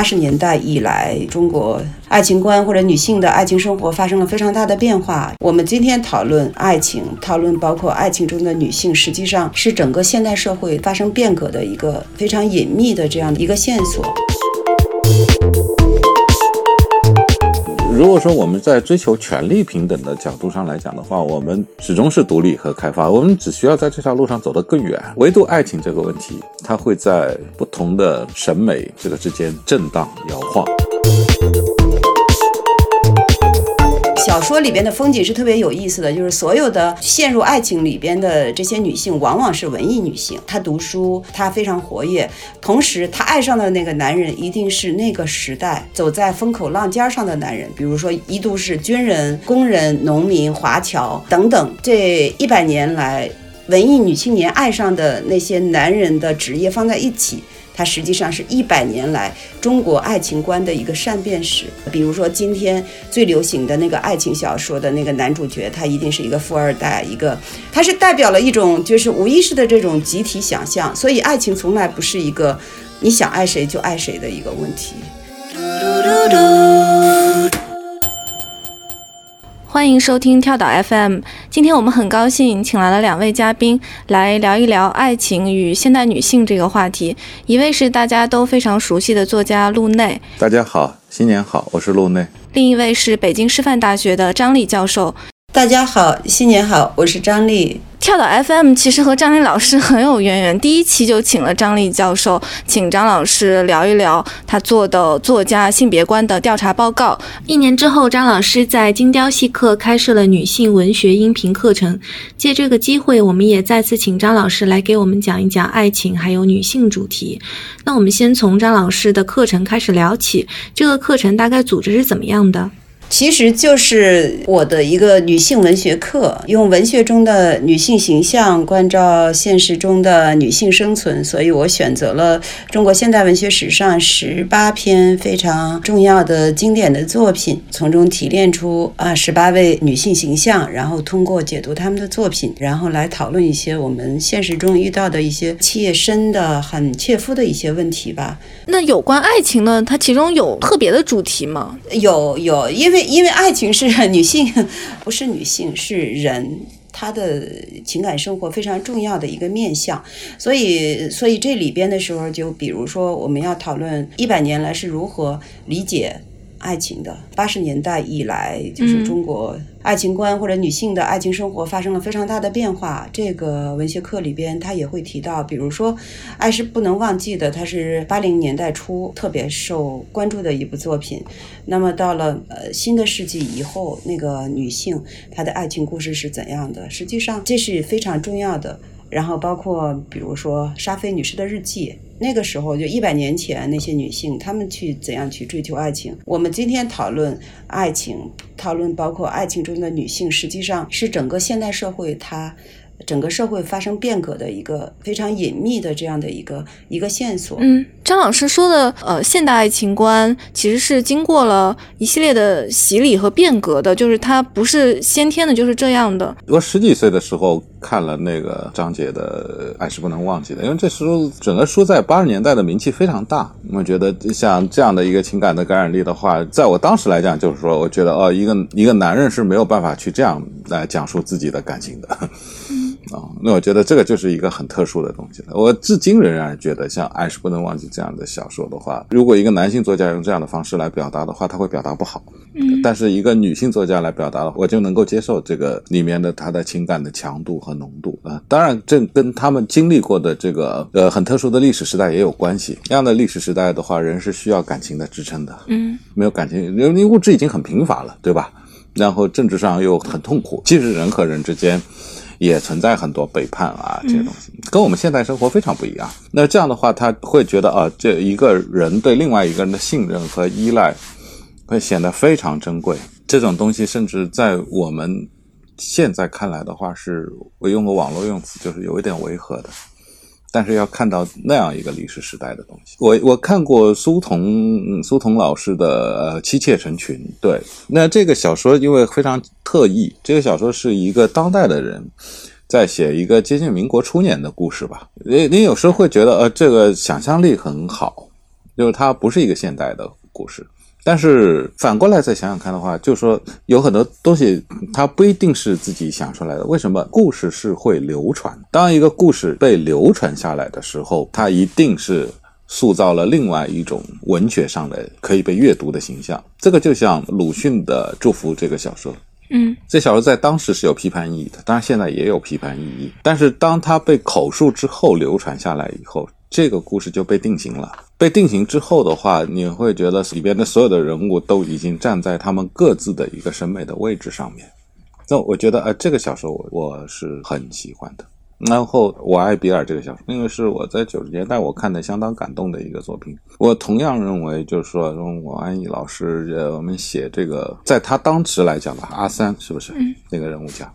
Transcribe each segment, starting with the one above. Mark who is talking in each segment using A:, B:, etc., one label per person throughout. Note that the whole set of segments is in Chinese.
A: 八十年代以来，中国爱情观或者女性的爱情生活发生了非常大的变化。我们今天讨论爱情，讨论包括爱情中的女性，实际上是整个现代社会发生变革的一个非常隐秘的这样的一个线索。
B: 如果说我们在追求权力平等的角度上来讲的话，我们始终是独立和开发，我们只需要在这条路上走得更远。唯独爱情这个问题，它会在不同的审美这个之间震荡摇晃。
A: 小说里边的风景是特别有意思的，就是所有的陷入爱情里边的这些女性，往往是文艺女性。她读书，她非常活跃，同时她爱上的那个男人一定是那个时代走在风口浪尖上的男人，比如说一度是军人、工人、农民、华侨等等。这一百年来，文艺女青年爱上的那些男人的职业放在一起。它实际上是一百年来中国爱情观的一个善变史。比如说，今天最流行的那个爱情小说的那个男主角，他一定是一个富二代，一个他是代表了一种就是无意识的这种集体想象。所以，爱情从来不是一个你想爱谁就爱谁的一个问题。
C: 嘟嘟嘟嘟欢迎收听跳岛 FM。今天我们很高兴请来了两位嘉宾来聊一聊爱情与现代女性这个话题。一位是大家都非常熟悉的作家陆内，
B: 大家好，新年好，我是陆内。
C: 另一位是北京师范大学的张丽教授，
A: 大家好，新年好，我是张丽。
C: 跳岛 FM 其实和张丽老师很有渊源，第一期就请了张丽教授，请张老师聊一聊他做的作家性别观的调查报告。一年之后，张老师在精雕细刻开设了女性文学音频课程。借这个机会，我们也再次请张老师来给我们讲一讲爱情还有女性主题。那我们先从张老师的课程开始聊起，这个课程大概组织是怎么样的？
A: 其实就是我的一个女性文学课，用文学中的女性形象关照现实中的女性生存，所以我选择了中国现代文学史上十八篇非常重要的经典的作品，从中提炼出啊十八位女性形象，然后通过解读他们的作品，然后来讨论一些我们现实中遇到的一些切身的、很切肤的一些问题吧。
C: 那有关爱情呢？它其中有特别的主题吗？
A: 有有，因为。因为爱情是女性，不是女性，是人，她的情感生活非常重要的一个面向。所以，所以这里边的时候，就比如说，我们要讨论一百年来是如何理解。爱情的八十年代以来，就是中国爱情观或者女性的爱情生活发生了非常大的变化。这个文学课里边，他也会提到，比如说，《爱是不能忘记的》，它是八零年代初特别受关注的一部作品。那么到了呃新的世纪以后，那个女性她的爱情故事是怎样的？实际上这是非常重要的。然后包括比如说沙菲女士的日记。那个时候就一百年前，那些女性她们去怎样去追求爱情？我们今天讨论爱情，讨论包括爱情中的女性，实际上是整个现代社会它。整个社会发生变革的一个非常隐秘的这样的一个一个线索。
C: 嗯，张老师说的，呃，现代爱情观其实是经过了一系列的洗礼和变革的，就是它不是先天的，就是这样的。
B: 我十几岁的时候看了那个张杰的《爱是不能忘记的》，因为这时候整个书在八十年代的名气非常大。我觉得像这样的一个情感的感染力的话，在我当时来讲，就是说，我觉得哦，一个一个男人是没有办法去这样来讲述自己的感情的。啊，那我觉得这个就是一个很特殊的东西了。我至今仍然觉得，像《爱是不能忘记》这样的小说的话，如果一个男性作家用这样的方式来表达的话，他会表达不好。
C: 嗯，
B: 但是一个女性作家来表达的，我就能够接受这个里面的他的情感的强度和浓度啊。当然，这跟他们经历过的这个呃很特殊的历史时代也有关系。这样的历史时代的话，人是需要感情的支撑的。
C: 嗯，
B: 没有感情，因为物质已经很贫乏了，对吧？然后政治上又很痛苦，即使人和人之间。也存在很多背叛啊，这些东西跟我们现代生活非常不一样。那这样的话，他会觉得啊，这一个人对另外一个人的信任和依赖会显得非常珍贵。这种东西，甚至在我们现在看来的话，是我用个网络用词，就是有一点违和的。但是要看到那样一个历史时代的东西，我我看过苏童苏童老师的呃《妻妾成群》，对，那这个小说因为非常特异，这个小说是一个当代的人在写一个接近民国初年的故事吧。你你有时候会觉得，呃，这个想象力很好，就是它不是一个现代的故事。但是反过来再想想看的话，就说有很多东西它不一定是自己想出来的。为什么故事是会流传？当一个故事被流传下来的时候，它一定是塑造了另外一种文学上的可以被阅读的形象。这个就像鲁迅的《祝福》这个小说，
C: 嗯，
B: 这小说在当时是有批判意义的，当然现在也有批判意义。但是当它被口述之后流传下来以后，这个故事就被定型了。被定型之后的话，你会觉得里边的所有的人物都已经站在他们各自的一个审美的位置上面。那我觉得，呃，这个小说我我是很喜欢的。然后，我爱比尔这个小说，那个是我在九十年代我看的相当感动的一个作品。我同样认为，就是说，我安逸老师，呃，我们写这个，在他当时来讲吧，阿三是不是那个人物讲？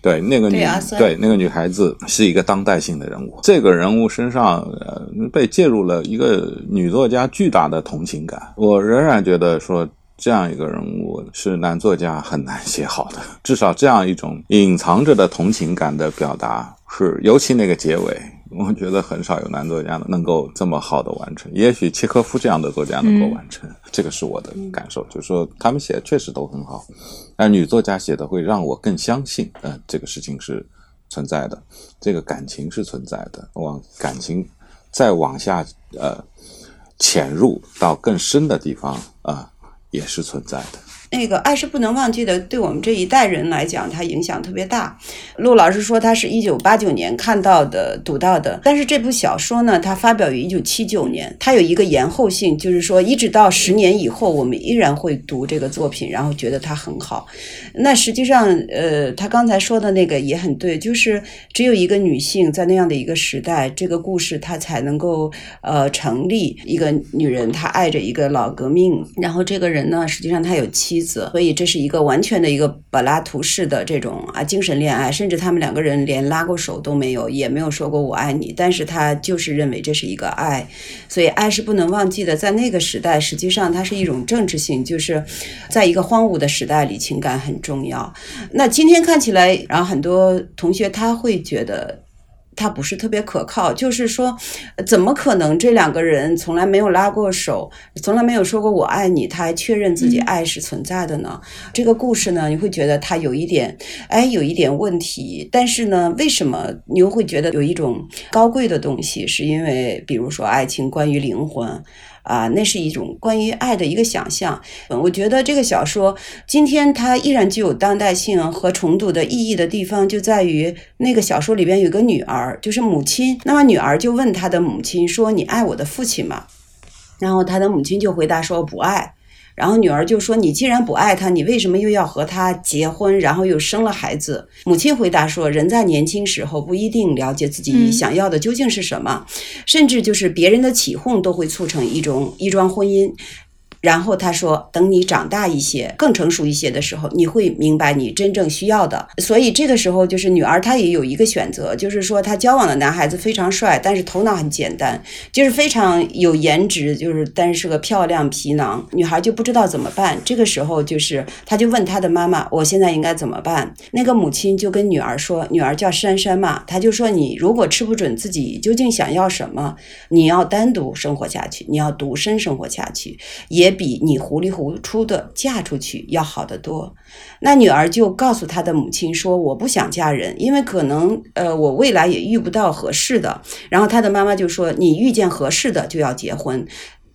B: 对，那个女对那个女孩子是一个当代性的人物。这个人物身上，呃，被介入了一个女作家巨大的同情感。我仍然觉得说。这样一个人物是男作家很难写好的，至少这样一种隐藏着的同情感的表达是，尤其那个结尾，我觉得很少有男作家能够这么好的完成。也许契诃夫这样的作家能够完成，这个是我的感受，就是说他们写的确实都很好，但女作家写的会让我更相信，嗯，这个事情是存在的，这个感情是存在的，往感情再往下呃潜入到更深的地方啊。也是存在的。
A: 那个爱是不能忘记的，对我们这一代人来讲，它影响特别大。陆老师说他是一九八九年看到的、读到的，但是这部小说呢，它发表于一九七九年，它有一个延后性，就是说一直到十年以后，我们依然会读这个作品，然后觉得它很好。那实际上，呃，他刚才说的那个也很对，就是只有一个女性在那样的一个时代，这个故事它才能够呃成立。一个女人她爱着一个老革命，然后这个人呢，实际上他有妻。子，所以这是一个完全的一个柏拉图式的这种啊精神恋爱，甚至他们两个人连拉过手都没有，也没有说过我爱你，但是他就是认为这是一个爱，所以爱是不能忘记的。在那个时代，实际上它是一种政治性，就是在一个荒芜的时代里，情感很重要。那今天看起来，然后很多同学他会觉得。他不是特别可靠，就是说，怎么可能这两个人从来没有拉过手，从来没有说过我爱你，他还确认自己爱是存在的呢？这个故事呢，你会觉得他有一点，哎，有一点问题。但是呢，为什么你又会觉得有一种高贵的东西？是因为，比如说，爱情关于灵魂。啊，那是一种关于爱的一个想象。我觉得这个小说今天它依然具有当代性和重读的意义的地方，就在于那个小说里边有个女儿，就是母亲。那么女儿就问她的母亲说：“你爱我的父亲吗？”然后她的母亲就回答说：“不爱。”然后女儿就说：“你既然不爱他，你为什么又要和他结婚，然后又生了孩子？”母亲回答说：“人在年轻时候不一定了解自己想要的究竟是什么，甚至就是别人的起哄都会促成一种一桩婚姻。”然后他说：“等你长大一些，更成熟一些的时候，你会明白你真正需要的。所以这个时候，就是女儿她也有一个选择，就是说她交往的男孩子非常帅，但是头脑很简单，就是非常有颜值，就是但是是个漂亮皮囊。女孩就不知道怎么办。这个时候，就是她就问她的妈妈：我现在应该怎么办？那个母亲就跟女儿说：女儿叫珊珊嘛，她就说你如果吃不准自己究竟想要什么，你要单独生活下去，你要独身生活下去，也。”也比你糊里糊涂的嫁出去要好得多。那女儿就告诉她的母亲说：“我不想嫁人，因为可能呃我未来也遇不到合适的。”然后她的妈妈就说：“你遇见合适的就要结婚，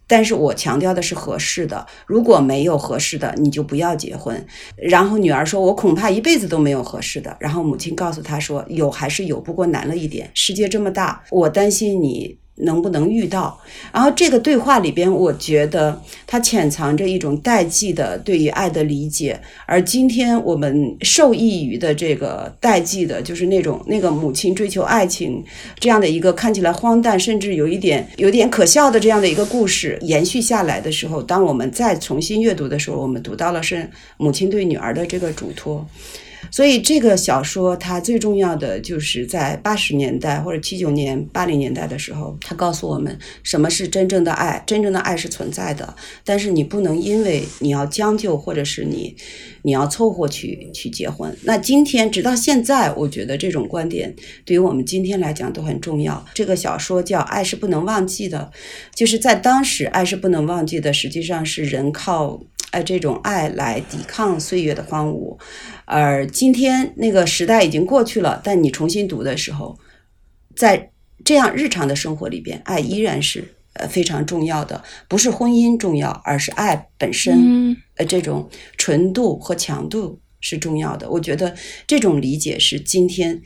A: 但是我强调的是合适的。如果没有合适的，你就不要结婚。”然后女儿说：“我恐怕一辈子都没有合适的。”然后母亲告诉她说：“有还是有，不过难了一点。世界这么大，我担心你。”能不能遇到？然后这个对话里边，我觉得它潜藏着一种代际的对于爱的理解。而今天我们受益于的这个代际的，就是那种那个母亲追求爱情这样的一个看起来荒诞，甚至有一点有点可笑的这样的一个故事延续下来的时候，当我们再重新阅读的时候，我们读到了是母亲对女儿的这个嘱托。所以这个小说它最重要的就是在八十年代或者七九年、八零年代的时候，它告诉我们什么是真正的爱，真正的爱是存在的，但是你不能因为你要将就或者是你你要凑合去去结婚。那今天直到现在，我觉得这种观点对于我们今天来讲都很重要。这个小说叫《爱是不能忘记的》，就是在当时，爱是不能忘记的，实际上是人靠。哎，这种爱来抵抗岁月的荒芜，而今天那个时代已经过去了。但你重新读的时候，在这样日常的生活里边，爱依然是呃非常重要的。不是婚姻重要，而是爱本身。呃，这种纯度和强度是重要的。我觉得这种理解是今天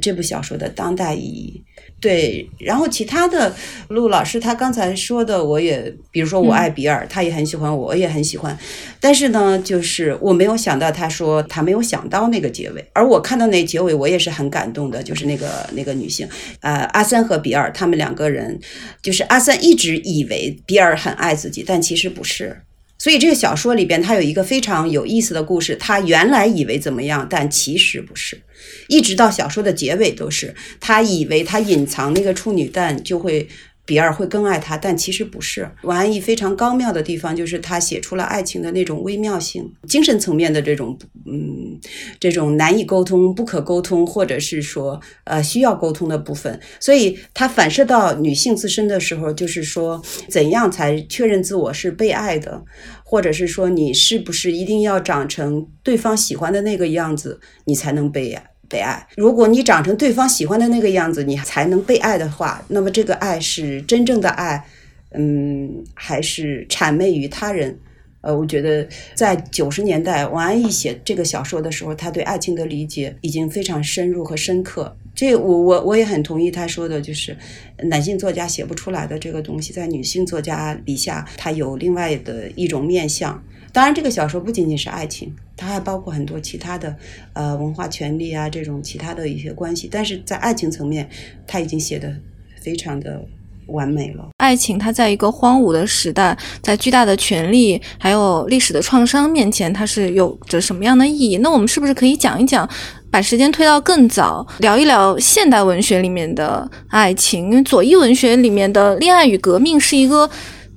A: 这部小说的当代意义。对，然后其他的陆老师他刚才说的，我也比如说我爱比尔，他也很喜欢，我也很喜欢。但是呢，就是我没有想到他说他没有想到那个结尾，而我看到那结尾，我也是很感动的。就是那个那个女性，呃，阿三和比尔他们两个人，就是阿三一直以为比尔很爱自己，但其实不是。所以这个小说里边，它有一个非常有意思的故事。他原来以为怎么样，但其实不是。一直到小说的结尾都是，他以为他隐藏那个处女蛋就会。比尔会更爱他，但其实不是。王安忆非常高妙的地方，就是他写出了爱情的那种微妙性，精神层面的这种，嗯，这种难以沟通、不可沟通，或者是说，呃，需要沟通的部分。所以，他反射到女性自身的时候，就是说，怎样才确认自我是被爱的，或者是说，你是不是一定要长成对方喜欢的那个样子，你才能被爱？被爱，如果你长成对方喜欢的那个样子，你才能被爱的话，那么这个爱是真正的爱，嗯，还是谄媚于他人？呃，我觉得在九十年代，王安忆写这个小说的时候，他对爱情的理解已经非常深入和深刻。这我我我也很同意他说的，就是男性作家写不出来的这个东西，在女性作家笔下，它有另外的一种面相。当然，这个小说不仅仅是爱情，它还包括很多其他的，呃，文化权利啊，这种其他的一些关系。但是在爱情层面，他已经写的非常的完美了。
C: 爱情，它在一个荒芜的时代，在巨大的权力还有历史的创伤面前，它是有着什么样的意义？那我们是不是可以讲一讲，把时间推到更早，聊一聊现代文学里面的爱情？因为左翼文学里面的恋爱与革命是一个。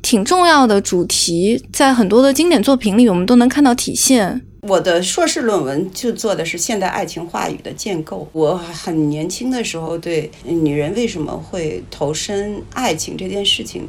C: 挺重要的主题，在很多的经典作品里，我们都能看到体现。
A: 我的硕士论文就做的是现代爱情话语的建构。我很年轻的时候，对女人为什么会投身爱情这件事情。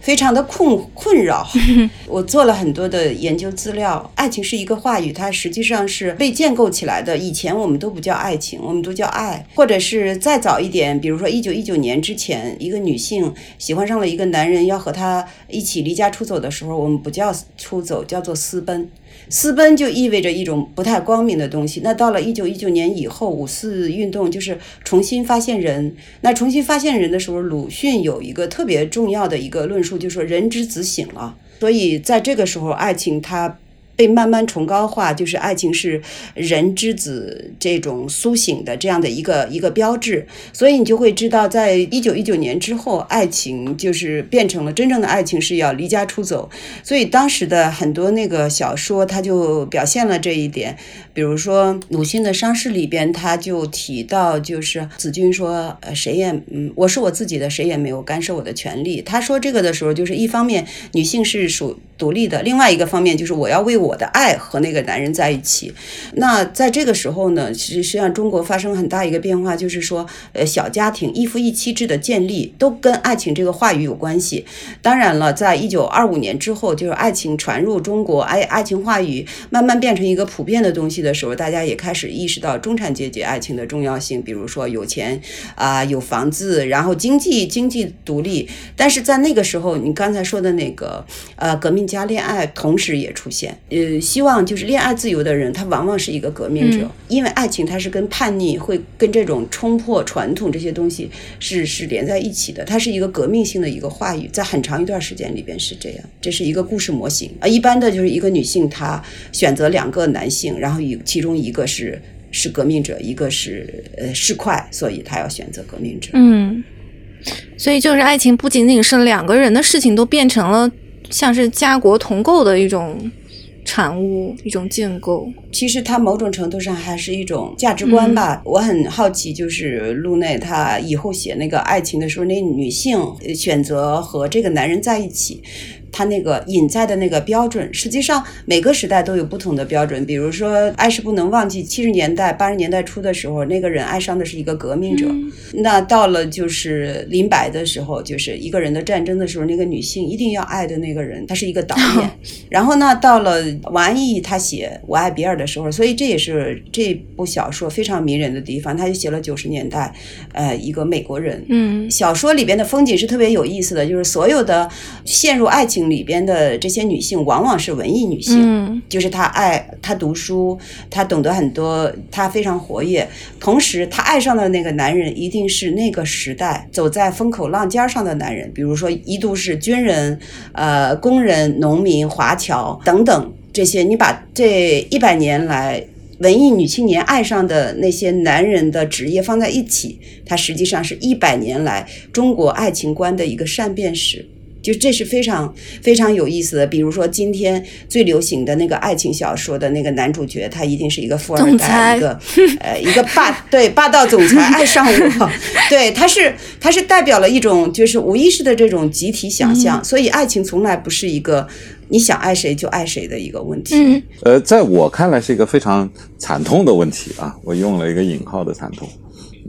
A: 非常的困困扰，我做了很多的研究资料。爱情是一个话语，它实际上是被建构起来的。以前我们都不叫爱情，我们都叫爱，或者是再早一点，比如说一九一九年之前，一个女性喜欢上了一个男人，要和他一起离家出走的时候，我们不叫出走，叫做私奔。私奔就意味着一种不太光明的东西。那到了一九一九年以后，五四运动就是重新发现人。那重新发现人的时候，鲁迅有一个特别重要的一个论述，就是说人之子醒了。所以在这个时候，爱情它。被慢慢崇高化，就是爱情是人之子这种苏醒的这样的一个一个标志，所以你就会知道，在一九一九年之后，爱情就是变成了真正的爱情是要离家出走，所以当时的很多那个小说，它就表现了这一点。比如说鲁迅的《伤逝》里边，他就提到，就是子君说，呃，谁也，嗯，我是我自己的，谁也没有干涉我的权利。他说这个的时候，就是一方面女性是属独立的，另外一个方面就是我要为我的爱和那个男人在一起。那在这个时候呢，其实实际上中国发生很大一个变化，就是说，呃，小家庭一夫一妻制的建立都跟爱情这个话语有关系。当然了，在一九二五年之后，就是爱情传入中国，爱爱情话语慢慢变成一个普遍的东西。的时候，大家也开始意识到中产阶级爱情的重要性，比如说有钱啊，有房子，然后经济经济独立。但是在那个时候，你刚才说的那个呃革命加恋爱同时也出现，呃，希望就是恋爱自由的人，他往往是一个革命者，因为爱情它是跟叛逆会跟这种冲破传统这些东西是是连在一起的，它是一个革命性的一个话语，在很长一段时间里边是这样，这是一个故事模型啊。一般的就是一个女性她选择两个男性，然后与其中一个是是革命者，一个是呃市侩，所以她要选择革命者。
C: 嗯，所以就是爱情不仅仅是两个人的事情，都变成了像是家国同构的一种。产物，一种建构。
A: 其实它某种程度上还是一种价值观吧。我很好奇，就是路内他以后写那个爱情的时候，那女性选择和这个男人在一起。他那个隐在的那个标准，实际上每个时代都有不同的标准。比如说，爱是不能忘记，七十年代、八十年代初的时候，那个人爱上的是一个革命者。那到了就是林白的时候，就是一个人的战争的时候，那个女性一定要爱的那个人，他是一个导演。然后呢，到了王安忆他写《我爱比尔》的时候，所以这也是这部小说非常迷人的地方。他就写了九十年代，呃，一个美国人。
C: 嗯，
A: 小说里边的风景是特别有意思的，就是所有的陷入爱情。里边的这些女性往往是文艺女性，嗯就是她爱她读书，她懂得很多，她非常活跃。同时，她爱上的那个男人一定是那个时代走在风口浪尖上的男人，比如说一度是军人、呃工人、农民、华侨等等这些。你把这一百年来文艺女青年爱上的那些男人的职业放在一起，它实际上是一百年来中国爱情观的一个善变史。就这是非常非常有意思的，比如说今天最流行的那个爱情小说的那个男主角，他一定是一个富二代，一个呃一个霸对霸道总裁爱上我，对他是他是代表了一种就是无意识的这种集体想象，所以爱情从来不是一个你想爱谁就爱谁的一个问题。
B: 呃，在我看来是一个非常惨痛的问题啊，我用了一个引号的惨痛，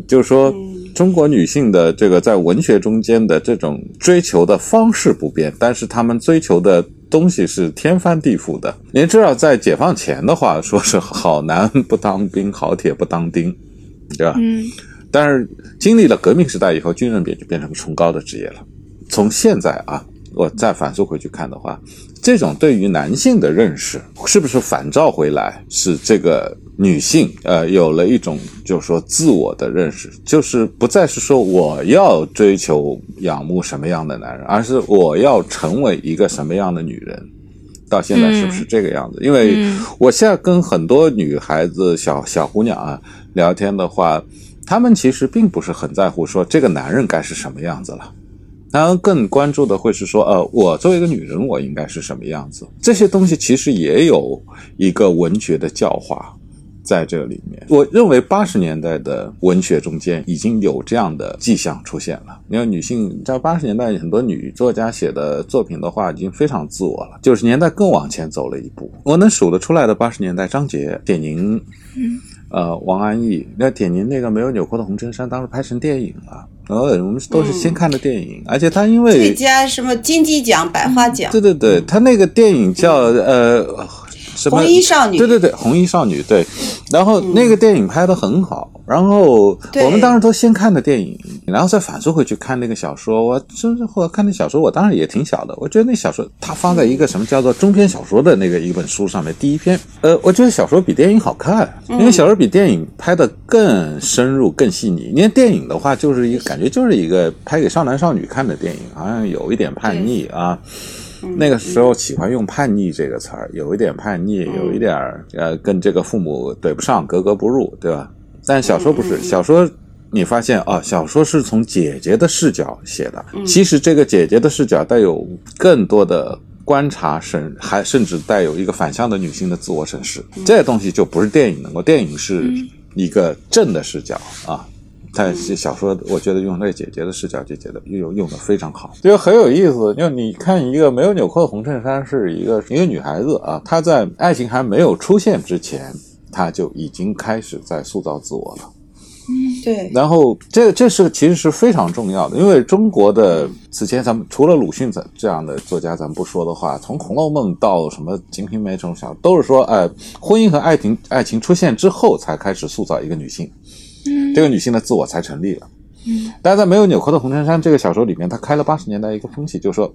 B: 就是说。中国女性的这个在文学中间的这种追求的方式不变，但是她们追求的东西是天翻地覆的。您知道，在解放前的话，说是好男不当兵，好铁不当钉，对吧？
C: 嗯。
B: 但是经历了革命时代以后，军人也就变成崇高的职业了。从现在啊，我再反溯回去看的话，这种对于男性的认识是不是反照回来，使这个？女性呃有了一种就是说自我的认识，就是不再是说我要追求仰慕什么样的男人，而是我要成为一个什么样的女人。到现在是不是这个样子？因为我现在跟很多女孩子、小小姑娘啊聊天的话，她们其实并不是很在乎说这个男人该是什么样子了，她们更关注的会是说，呃，我作为一个女人，我应该是什么样子？这些东西其实也有一个文学的教化。在这里面，我认为八十年代的文学中间已经有这样的迹象出现了。因为女性在八十年代很多女作家写的作品的话，已经非常自我了。九十年代更往前走了一步，我能数得出来的八十年代，张杰、点宁，
C: 嗯，
B: 呃，王安忆。那点宁那个没有纽扣的红衬衫，当时拍成电影了。呃，我们都是先看的电影，而且他因为
A: 最佳什么金鸡奖、百花奖，
B: 对对对，他那个电影叫呃。
A: 红衣少女，
B: 对对对，红衣少女，对。然后那个电影拍的很好，然后我们当时都先看的电影，然后再反复回去看那个小说。我这后来看那小说，我当时也挺小的，我觉得那小说它放在一个什么叫做中篇小说的那个一本书上面，第一篇，呃，我觉得小说比电影好看，因为小说比电影拍的更深入、更细腻。因为电影的话，就是一个感觉就是一个拍给少男少女看的电影，好像有一点叛逆啊。那个时候喜欢用“叛逆”这个词儿，有一点叛逆，有一点儿呃，跟这个父母对不上，格格不入，对吧？但小说不是，小说你发现啊，小说是从姐姐的视角写的，其实这个姐姐的视角带有更多的观察审，还甚至带有一个反向的女性的自我审视，这东西就不是电影能够，电影是一个正的视角啊。他小说，我觉得用那姐姐的视角就觉得用用的非常好，就很有意思。就你看一个没有纽扣的红衬衫，是一个一个女孩子啊，她在爱情还没有出现之前，她就已经开始在塑造自我了。
A: 嗯，对。
B: 然后这这是其实是非常重要的，因为中国的此前咱们除了鲁迅这这样的作家咱们不说的话，从《红楼梦》到什么《金瓶梅》这种小说，都是说，哎，婚姻和爱情爱情出现之后才开始塑造一个女性。这个女性的自我才成立了。
C: 嗯，
B: 但是在没有纽扣的红衬衫这个小说里面，它开了八十年代一个风气，就是说，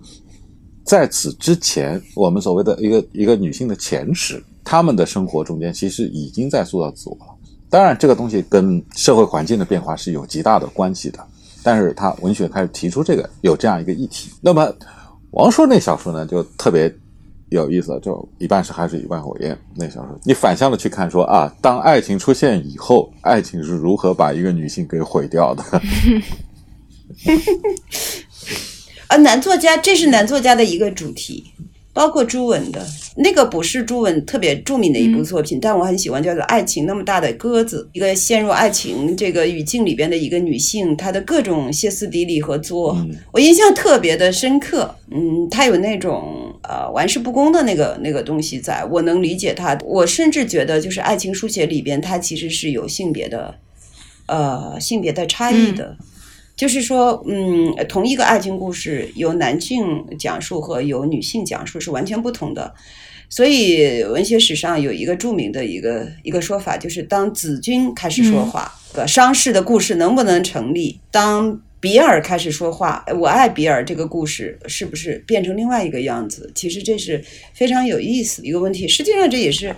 B: 在此之前，我们所谓的一个一个女性的前史，她们的生活中间其实已经在塑造自我了。当然，这个东西跟社会环境的变化是有极大的关系的。但是，他文学开始提出这个有这样一个议题。那么，王朔那小说呢，就特别。有意思，就一半是海水一半火焰那小说，你反向的去看，说啊，当爱情出现以后，爱情是如何把一个女性给毁掉的？
A: 啊，男作家，这是男作家的一个主题，包括朱文的那个不是朱文特别著名的一部作品，但我很喜欢，叫做《爱情那么大的鸽子》，一个陷入爱情这个语境里边的一个女性，她的各种歇斯底里和作，我印象特别的深刻。嗯，她有那种呃玩世不恭的那个那个东西，在我能理解她。我甚至觉得，就是爱情书写里边，它其实是有性别的，呃，性别的差异的。就是说，嗯，同一个爱情故事由男性讲述和由女性讲述是完全不同的。所以，文学史上有一个著名的一个一个说法，就是当子君开始说话，个伤逝的故事能不能成立？当比尔开始说话，我爱比尔这个故事是不是变成另外一个样子？其实这是非常有意思的一个问题。实际上这也是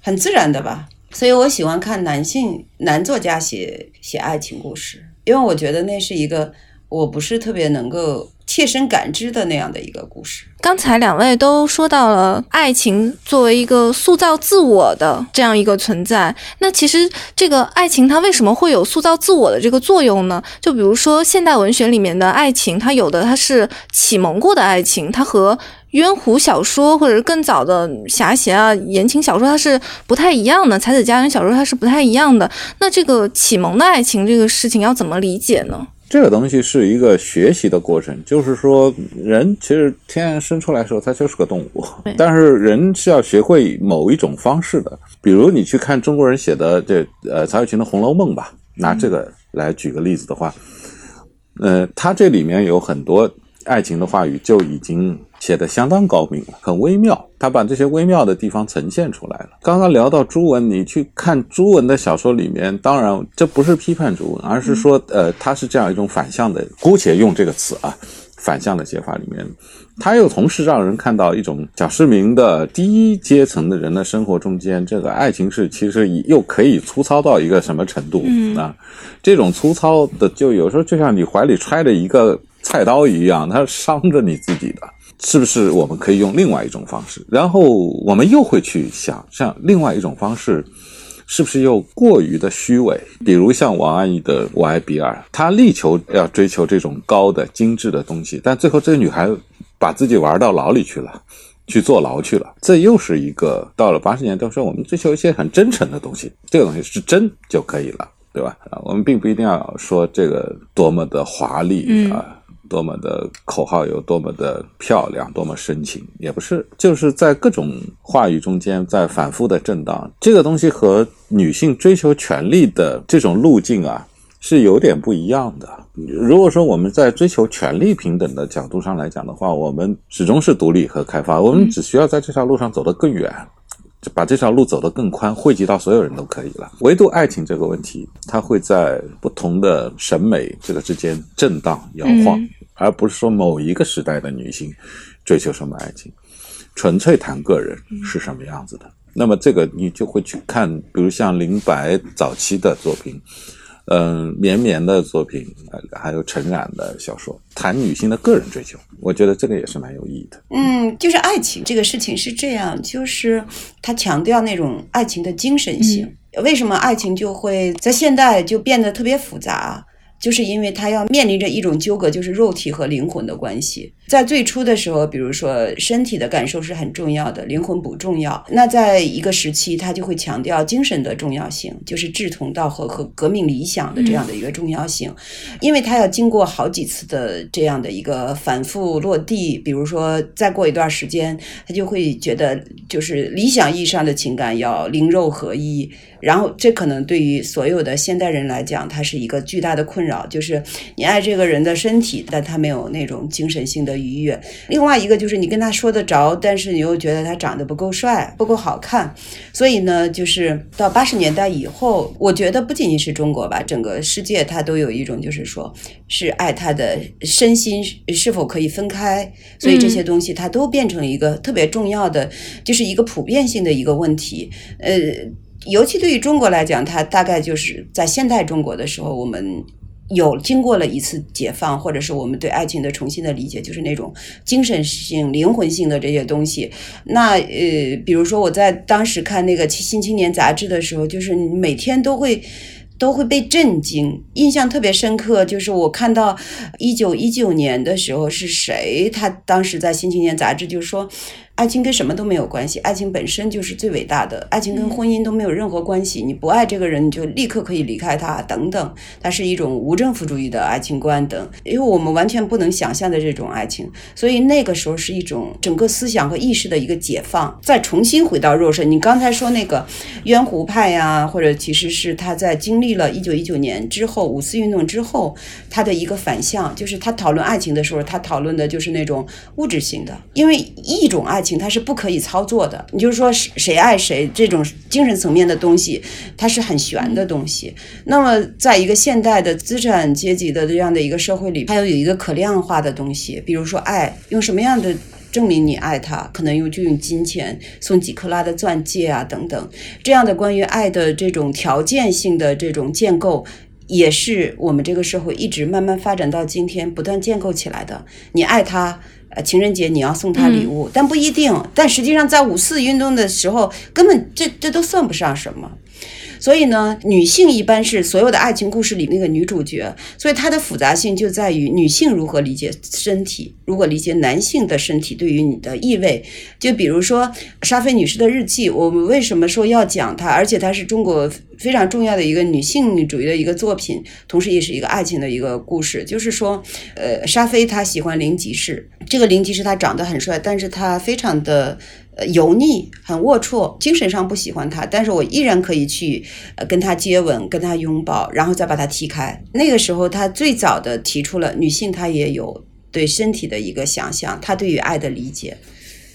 A: 很自然的吧。所以我喜欢看男性男作家写写爱情故事。因为我觉得那是一个我不是特别能够切身感知的那样的一个故事。
C: 刚才两位都说到了爱情作为一个塑造自我的这样一个存在，那其实这个爱情它为什么会有塑造自我的这个作用呢？就比如说现代文学里面的爱情，它有的它是启蒙过的爱情，它和冤狐小说或者更早的侠侠啊言情小说它是不太一样的，才子佳人小说它是不太一样的。那这个启蒙的爱情这个事情要怎么理解呢？
B: 这个东西是一个学习的过程，就是说，人其实天然生出来的时候，他就是个动物，但是人是要学会某一种方式的。比如你去看中国人写的这呃曹雪芹的《红楼梦》吧，拿这个来举个例子的话，呃，他这里面有很多爱情的话语就已经。写的相当高明了，很微妙，他把这些微妙的地方呈现出来了。刚刚聊到朱文，你去看朱文的小说里面，当然这不是批判朱文，而是说，呃，他是这样一种反向的，姑且用这个词啊，反向的写法里面，他又同时让人看到一种小市民的低阶层的人的生活中间，这个爱情是其实又可以粗糙到一个什么程度啊？这种粗糙的，就有时候就像你怀里揣着一个菜刀一样，它伤着你自己的。是不是我们可以用另外一种方式？然后我们又会去想，像另外一种方式，是不是又过于的虚伪？比如像王安忆的《我爱比尔》，他力求要追求这种高的、精致的东西，但最后这个女孩把自己玩到牢里去了，去坐牢去了。这又是一个到了八十年代说，我们追求一些很真诚的东西，这个东西是真就可以了，对吧？啊，我们并不一定要说这个多么的华丽啊。多么的口号有多么的漂亮，多么深情，也不是，就是在各种话语中间在反复的震荡。这个东西和女性追求权利的这种路径啊，是有点不一样的。如果说我们在追求权利平等的角度上来讲的话，我们始终是独立和开发，我们只需要在这条路上走得更远。把这条路走得更宽，惠及到所有人都可以了。唯独爱情这个问题，它会在不同的审美这个之间震荡摇晃，而不是说某一个时代的女性追求什么爱情，纯粹谈个人是什么样子的。那么这个你就会去看，比如像林白早期的作品。嗯，绵绵的作品，还有陈冉的小说，谈女性的个人追求，我觉得这个也是蛮有意义的。
A: 嗯，就是爱情这个事情是这样，就是他强调那种爱情的精神性。为什么爱情就会在现代就变得特别复杂？就是因为他要面临着一种纠葛，就是肉体和灵魂的关系。在最初的时候，比如说身体的感受是很重要的，灵魂不重要。那在一个时期，他就会强调精神的重要性，就是志同道合和革命理想的这样的一个重要性。因为他要经过好几次的这样的一个反复落地，比如说再过一段时间，他就会觉得就是理想意义上的情感要灵肉合一。然后这可能对于所有的现代人来讲，它是一个巨大的困扰，就是你爱这个人的身体，但他没有那种精神性的。愉悦，另外一个就是你跟他说得着，但是你又觉得他长得不够帅，不够好看，所以呢，就是到八十年代以后，我觉得不仅仅是中国吧，整个世界它都有一种就是说，是爱他的身心是否可以分开，所以这些东西它都变成一个特别重要的，就是一个普遍性的一个问题。呃，尤其对于中国来讲，它大概就是在现代中国的时候，我们。有经过了一次解放，或者是我们对爱情的重新的理解，就是那种精神性、灵魂性的这些东西。那呃，比如说我在当时看那个《新青年》杂志的时候，就是每天都会都会被震惊，印象特别深刻。就是我看到一九一九年的时候是谁，他当时在《新青年》杂志就说。爱情跟什么都没有关系，爱情本身就是最伟大的，爱情跟婚姻都没有任何关系。你不爱这个人，你就立刻可以离开他，等等。它是一种无政府主义的爱情观等，因为我们完全不能想象的这种爱情，所以那个时候是一种整个思想和意识的一个解放，再重新回到弱势。你刚才说那个渊湖派呀，或者其实是他在经历了一九一九年之后五四运动之后，他的一个反向，就是他讨论爱情的时候，他讨论的就是那种物质性的，因为一种爱。情它是不可以操作的，你就是说谁爱谁这种精神层面的东西，它是很玄的东西。那么，在一个现代的资产阶级的这样的一个社会里，它又有一个可量化的东西，比如说爱，用什么样的证明你爱他？可能用就用金钱，送几克拉的钻戒啊等等，这样的关于爱的这种条件性的这种建构，也是我们这个社会一直慢慢发展到今天不断建构起来的。你爱他。呃，情人节你要送他礼物，但不一定。但实际上，在五四运动的时候，根本这这都算不上什么。所以呢，女性一般是所有的爱情故事里那个女主角，所以它的复杂性就在于女性如何理解身体，如何理解男性的身体对于你的意味。就比如说沙菲女士的日记，我们为什么说要讲它？而且它是中国非常重要的一个女性主义的一个作品，同时也是一个爱情的一个故事。就是说，呃，沙菲她喜欢林吉士，这个林吉士他长得很帅，但是他非常的。呃，油腻，很龌龊，精神上不喜欢他，但是我依然可以去呃跟他接吻，跟他拥抱，然后再把他踢开。那个时候，他最早的提出了女性，她也有对身体的一个想象，她对于爱的理解，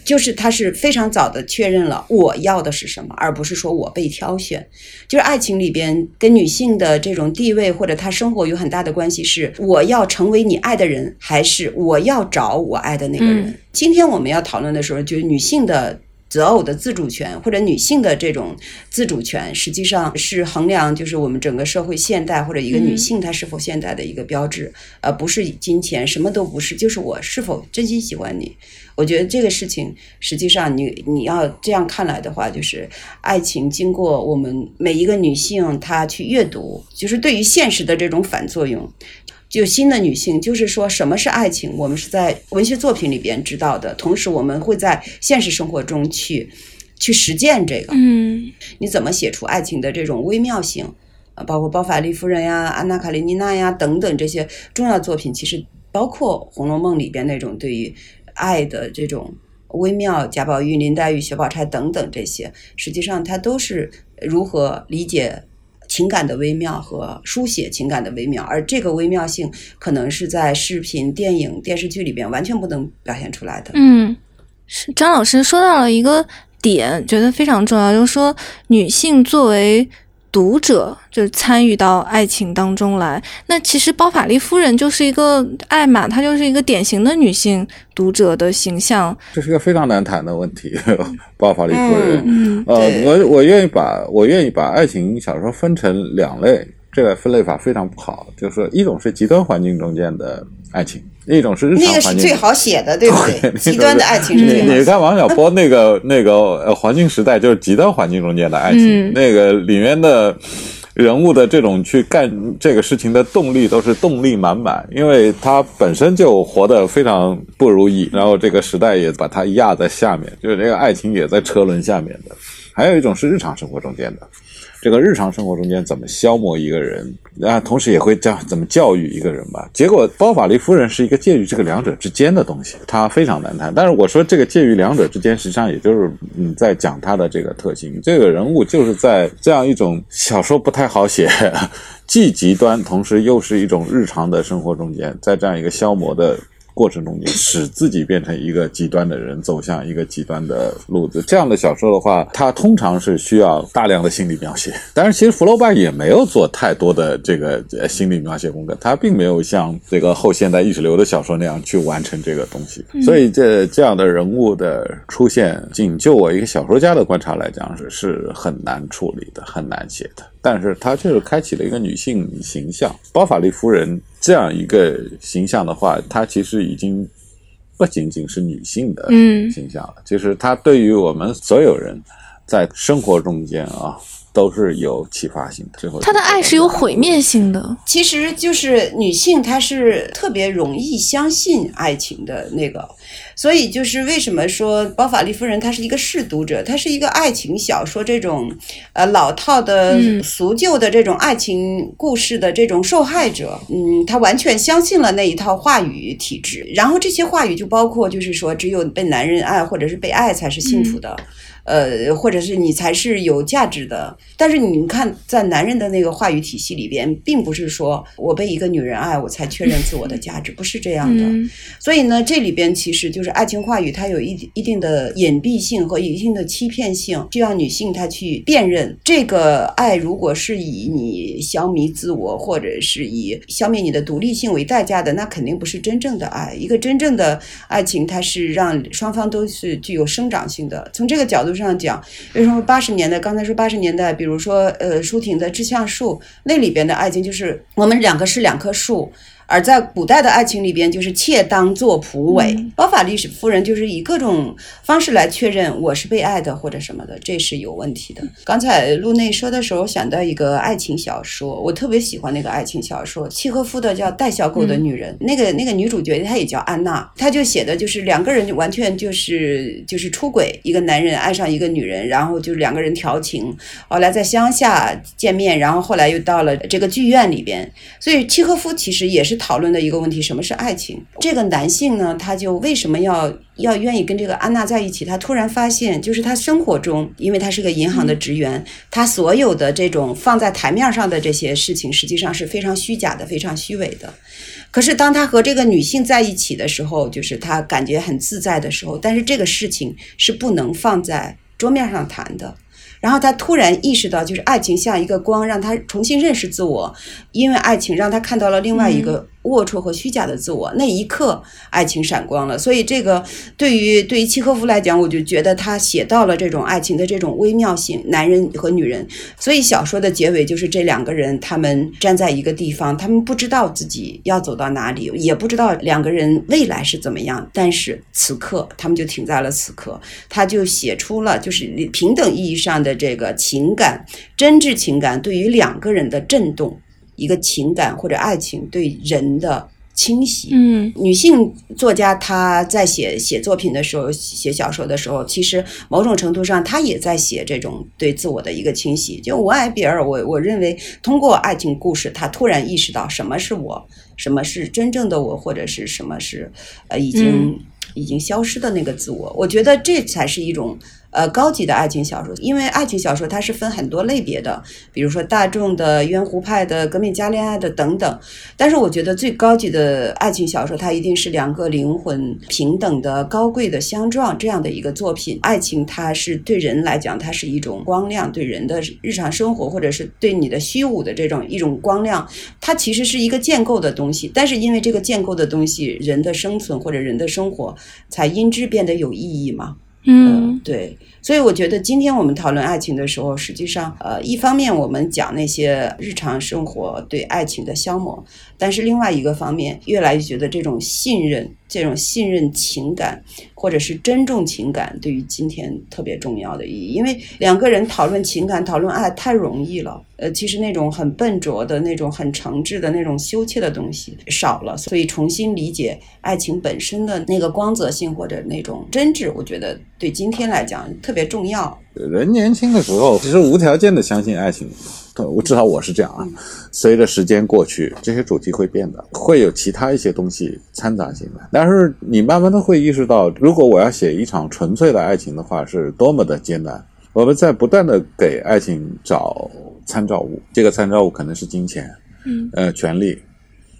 A: 就是他是非常早的确认了我要的是什么，而不是说我被挑选。就是爱情里边跟女性的这种地位或者她生活有很大的关系，是我要成为你爱的人，还是我要找我爱的那个人？今天我们要讨论的时候，就是女性的择偶的自主权，或者女性的这种自主权，实际上是衡量就是我们整个社会现代或者一个女性她是否现代的一个标志，而不是金钱，什么都不是，就是我是否真心喜欢你。我觉得这个事情，实际上你你要这样看来的话，就是爱情经过我们每一个女性她去阅读，就是对于现实的这种反作用。就新的女性，就是说什么是爱情，我们是在文学作品里边知道的，同时我们会在现实生活中去去实践这个。
C: 嗯，
A: 你怎么写出爱情的这种微妙性？啊，包括包法利夫人呀、安娜卡列尼娜呀等等这些重要作品，其实包括《红楼梦》里边那种对于爱的这种微妙，贾宝玉、林黛玉、薛宝钗等等这些，实际上它都是如何理解。情感的微妙和书写情感的微妙，而这个微妙性可能是在视频、电影、电视剧里边完全不能表现出来的。
C: 嗯，是张老师说到了一个点，觉得非常重要，就是说女性作为。读者就是参与到爱情当中来，那其实包法利夫人就是一个艾玛，她就是一个典型的女性读者的形象。
B: 这是个非常难谈的问题，包法利夫人。呃，我我愿意把我愿意把爱情小说分成两类，这个分类法非常不好，就是一种是极端环境中间的爱情。一种是日常环境，
A: 那个是最好写的，对不对？极端的爱情是最好。
B: 你看王小波那个那个呃黄金时代，就是极端环境中间的爱情，那个里面的人物的这种去干这个事情的动力都是动力满满，因为他本身就活得非常不如意，然后这个时代也把他压在下面，就是这个爱情也在车轮下面的。还有一种是日常生活中间的。这个日常生活中间怎么消磨一个人啊？同时也会教怎么教育一个人吧。结果包法利夫人是一个介于这个两者之间的东西，它非常难谈。但是我说这个介于两者之间，实际上也就是嗯在讲它的这个特性。这个人物就是在这样一种小说不太好写，既极端，同时又是一种日常的生活中间，在这样一个消磨的。过程中间，使自己变成一个极端的人，走向一个极端的路子。这样的小说的话，它通常是需要大量的心理描写。但是，其实福楼拜也没有做太多的这个心理描写功课，他并没有像这个后现代意识流的小说那样去完成这个东西。所以，这这样的人物的出现，仅就我一个小说家的观察来讲，是是很难处理的，很难写的。但是，他确实开启了一个女性形象，包法利夫人。这样一个形象的话，她其实已经不仅仅是女性的形象了。其实她对于我们所有人在生活中间啊，都是有启发性的。最后，
C: 他的爱是有毁灭性的。
A: 其实就是女性，她是特别容易相信爱情的那个。所以就是为什么说包法利夫人她是一个嗜读者，她是一个爱情小说这种呃老套的俗旧的这种爱情故事的这种受害者，嗯，她完全相信了那一套话语体制，然后这些话语就包括就是说只有被男人爱或者是被爱才是幸福的。呃，或者是你才是有价值的，但是你看，在男人的那个话语体系里边，并不是说我被一个女人爱，我才确认自我的价值，不是这样的。所以呢，这里边其实就是爱情话语，它有一一定的隐蔽性和一定的欺骗性，需要女性她去辨认这个爱，如果是以你消弭自我，或者是以消灭你的独立性为代价的，那肯定不是真正的爱。一个真正的爱情，它是让双方都是具有生长性的。从这个角度。上讲，为什么八十年代？刚才说八十年代，比如说，呃，舒婷的《致橡树》，那里边的爱情就是我们两个是两棵树。而在古代的爱情里边，就是妾当做仆为。包法利夫人就是以各种方式来确认我是被爱的或者什么的，这是有问题的。刚才路内说的时候，想到一个爱情小说，我特别喜欢那个爱情小说，契诃夫的叫《带小狗的女人》。那个那个女主角她也叫安娜，她就写的就是两个人就完全就是就是出轨，一个男人爱上一个女人，然后就两个人调情，后来在乡下见面，然后后来又到了这个剧院里边。所以契诃夫其实也是。讨论的一个问题，什么是爱情？这个男性呢，他就为什么要要愿意跟这个安娜在一起？他突然发现，就是他生活中，因为他是个银行的职员，他所有的这种放在台面上的这些事情，实际上是非常虚假的，非常虚伪的。可是当他和这个女性在一起的时候，就是他感觉很自在的时候，但是这个事情是不能放在桌面上谈的。然后他突然意识到，就是爱情像一个光，让他重新认识自我，因为爱情让他看到了另外一个。龌龊和虚假的自我，那一刻爱情闪光了。所以这个对于对于契诃夫来讲，我就觉得他写到了这种爱情的这种微妙性，男人和女人。所以小说的结尾就是这两个人，他们站在一个地方，他们不知道自己要走到哪里，也不知道两个人未来是怎么样。但是此刻，他们就停在了此刻，他就写出了就是平等意义上的这个情感，真挚情感对于两个人的震动。一个情感或者爱情对人的清洗。
C: 嗯，
A: 女性作家她在写写作品的时候，写小说的时候，其实某种程度上她也在写这种对自我的一个清洗。就我爱比尔，我我认为通过爱情故事，她突然意识到什么是我，什么是真正的我，或者是什么是呃已经已经消失的那个自我。我觉得这才是一种。呃，高级的爱情小说，因为爱情小说它是分很多类别的，比如说大众的、渊湖派的、革命家恋爱的等等。但是我觉得最高级的爱情小说，它一定是两个灵魂平等的、高贵的相撞这样的一个作品。爱情它是对人来讲，它是一种光亮，对人的日常生活或者是对你的虚无的这种一种光亮，它其实是一个建构的东西。但是因为这个建构的东西，人的生存或者人的生活才因之变得有意义嘛。
C: 嗯，
A: 对，所以我觉得今天我们讨论爱情的时候，实际上，呃，一方面我们讲那些日常生活对爱情的消磨，但是另外一个方面，越来越觉得这种信任。这种信任情感，或者是珍重情感，对于今天特别重要的意义。因为两个人讨论情感、讨论爱太容易了，呃，其实那种很笨拙的那种、很诚挚的那种羞怯的东西少了。所以重新理解爱情本身的那个光泽性或者那种真挚，我觉得对今天来讲特别重要。
B: 人年轻的时候，其实无条件的相信爱情。我至少我是这样啊，随着时间过去，这些主题会变的，会有其他一些东西掺杂进来。但是你慢慢的会意识到，如果我要写一场纯粹的爱情的话，是多么的艰难。我们在不断的给爱情找参照物，这个参照物可能是金钱，
C: 嗯，
B: 呃，权利。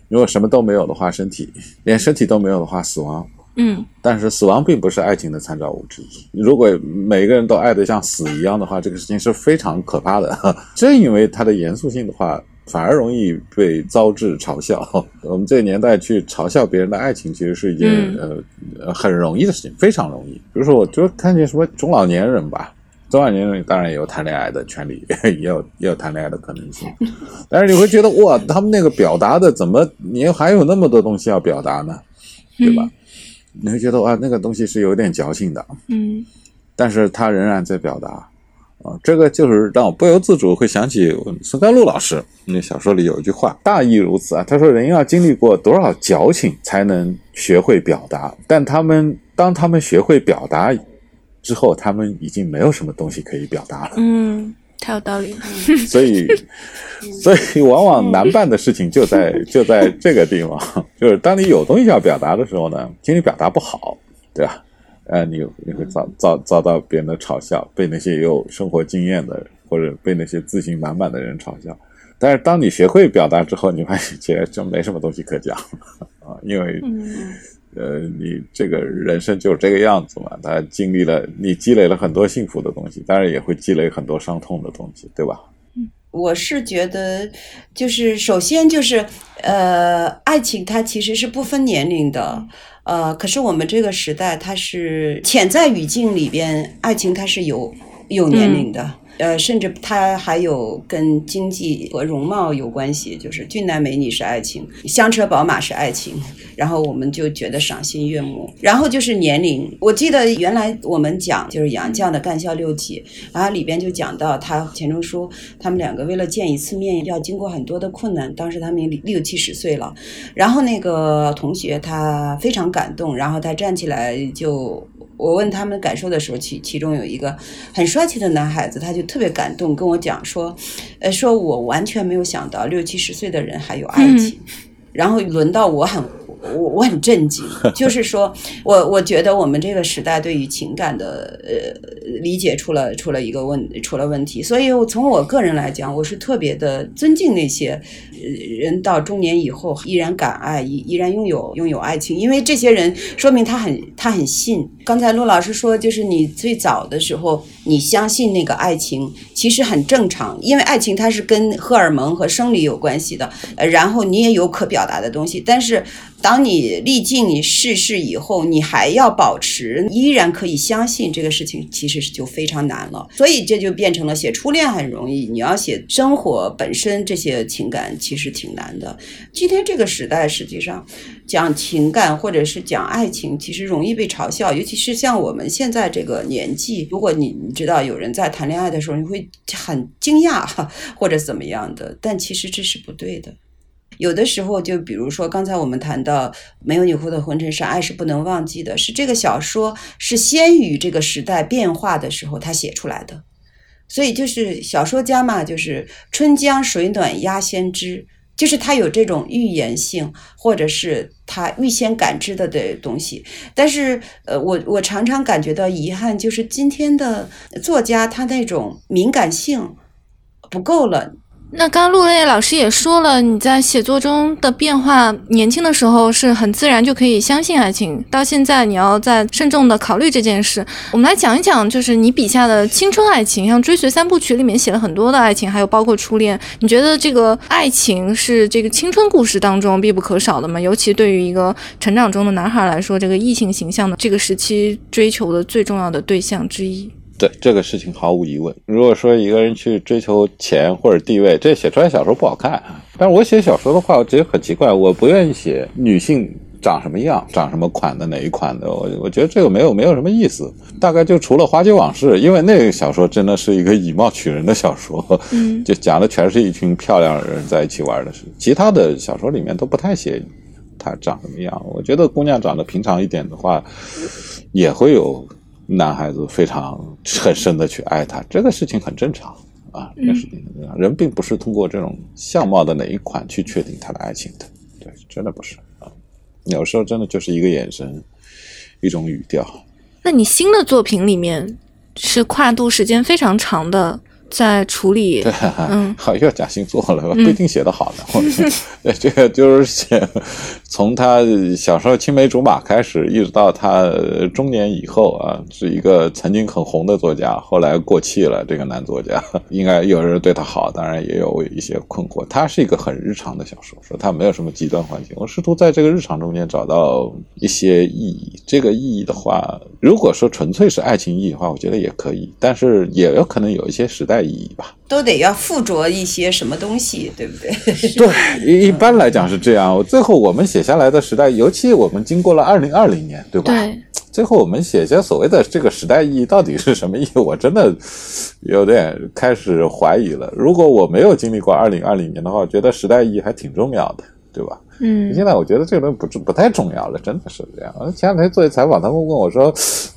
B: 如果什么都没有的话，身体，连身体都没有的话，死亡。
C: 嗯，
B: 但是死亡并不是爱情的参照物之一。如果每个人都爱得像死一样的话，这个事情是非常可怕的。正因为它的严肃性的话，反而容易被遭致嘲笑。我们这个年代去嘲笑别人的爱情，其实是一件呃很容易的事情，非常容易。比如说，我就看见什么中老年人吧，中老年人当然也有谈恋爱的权利，也有也有谈恋爱的可能性。但是你会觉得哇，他们那个表达的怎么，你还有那么多东西要表达呢？对吧？你会觉得啊，那个东西是有点矫情的，
C: 嗯，
B: 但是他仍然在表达，啊，这个就是让我不由自主会想起孙甘露老师那小说里有一句话，大意如此啊。他说：“人要经历过多少矫情，才能学会表达？但他们当他们学会表达之后，他们已经没有什么东西可以表达了。”
C: 嗯，太有道理了。
B: 所以，所以往往难办的事情就在 就在这个地方，就是当你有东西要表达的时候呢，其实表达不好，对吧？呃，你你会遭遭遭到别人的嘲笑，被那些有生活经验的或者被那些自信满满的人嘲笑。但是当你学会表达之后，你发现其实就没什么东西可讲啊，因为呃，你这个人生就是这个样子嘛。他经历了，你积累了很多幸福的东西，当然也会积累很多伤痛的东西，对吧？
A: 我是觉得，就是首先就是呃，爱情它其实是不分年龄的。呃，可是我们这个时代，它是潜在语境里边，爱情它是有有年龄的。呃，甚至它还有跟经济和容貌有关系，就是俊男美女是爱情，香车宝马是爱情，然后我们就觉得赏心悦目。然后就是年龄，我记得原来我们讲就是杨绛的《干校六记》，然后里边就讲到他钱钟书他们两个为了见一次面要经过很多的困难，当时他们六七十岁了，然后那个同学他非常感动，然后他站起来就。我问他们感受的时候，其其中有一个很帅气的男孩子，他就特别感动，跟我讲说，呃，说我完全没有想到六七十岁的人还有爱情，然后轮到我很。我我很震惊，就是说，我我觉得我们这个时代对于情感的呃理解出了出了一个问出了问题，所以从我个人来讲，我是特别的尊敬那些人到中年以后依然敢爱，依依然拥有拥有爱情，因为这些人说明他很他很信。刚才陆老师说，就是你最早的时候你相信那个爱情，其实很正常，因为爱情它是跟荷尔蒙和生理有关系的，呃，然后你也有可表达的东西，但是。当你历尽世事以后，你还要保持依然可以相信这个事情，其实是就非常难了。所以这就变成了写初恋很容易，你要写生活本身这些情感其实挺难的。今天这个时代，实际上讲情感或者是讲爱情，其实容易被嘲笑，尤其是像我们现在这个年纪，如果你知道有人在谈恋爱的时候，你会很惊讶 或者怎么样的，但其实这是不对的。有的时候，就比如说刚才我们谈到“没有你哭的红尘是爱是不能忘记的”，是这个小说是先于这个时代变化的时候他写出来的，所以就是小说家嘛，就是春江水暖鸭先知，就是他有这种预言性，或者是他预先感知的的东西。但是，呃，我我常常感觉到遗憾，就是今天的作家他那种敏感性不够了。
C: 那刚刚陆磊老师也说了，你在写作中的变化，年轻的时候是很自然就可以相信爱情，到现在你要再慎重的考虑这件事。我们来讲一讲，就是你笔下的青春爱情，像《追随三部曲》里面写了很多的爱情，还有包括初恋。你觉得这个爱情是这个青春故事当中必不可少的吗？尤其对于一个成长中的男孩来说，这个异性形象的这个时期追求的最重要的对象之一。
B: 对这个事情毫无疑问。如果说一个人去追求钱或者地位，这写出来小说不好看。但是我写小说的话，我觉得很奇怪，我不愿意写女性长什么样、长什么款的哪一款的。我我觉得这个没有没有什么意思。大概就除了《花街往事》，因为那个小说真的是一个以貌取人的小说，嗯，就讲的全是一群漂亮人在一起玩的事。其他的小说里面都不太写她长什么样。我觉得姑娘长得平常一点的话，也会有。男孩子非常很深的去爱她，这个事情很正常啊，这个事情很正常。人并不是通过这种相貌的哪一款去确定他的爱情的，对，真的不是啊。有时候真的就是一个眼神，一种语调。
C: 那你新的作品里面是跨度时间非常长的。在处理，
B: 嗯，好又讲星座了，不一定写得好呢。这个就是写从他小时候青梅竹马开始，一直到他中年以后啊，是一个曾经很红的作家，后来过气了。这个男作家应该有人对他好，当然也有一些困惑。他是一个很日常的小说，说他没有什么极端环境。我试图在这个日常中间找到一些意义。这个意义的话，如果说纯粹是爱情意义的话，我觉得也可以，但是也有可能有一些时代。代意义吧。
A: 都得要附着一些什么东西，对不对？
B: 对，一一般来讲是这样。最后我们写下来的时代，尤其我们经过了二零二零年，对吧？
C: 对。
B: 最后我们写下所谓的这个时代意义到底是什么意义？我真的有点开始怀疑了。如果我没有经历过二零二零年的话，我觉得时代意义还挺重要的，对吧？
C: 嗯。
B: 现在我觉得这个东西不不太重要了，真的是这样。前两天做一采访，他们问我说：“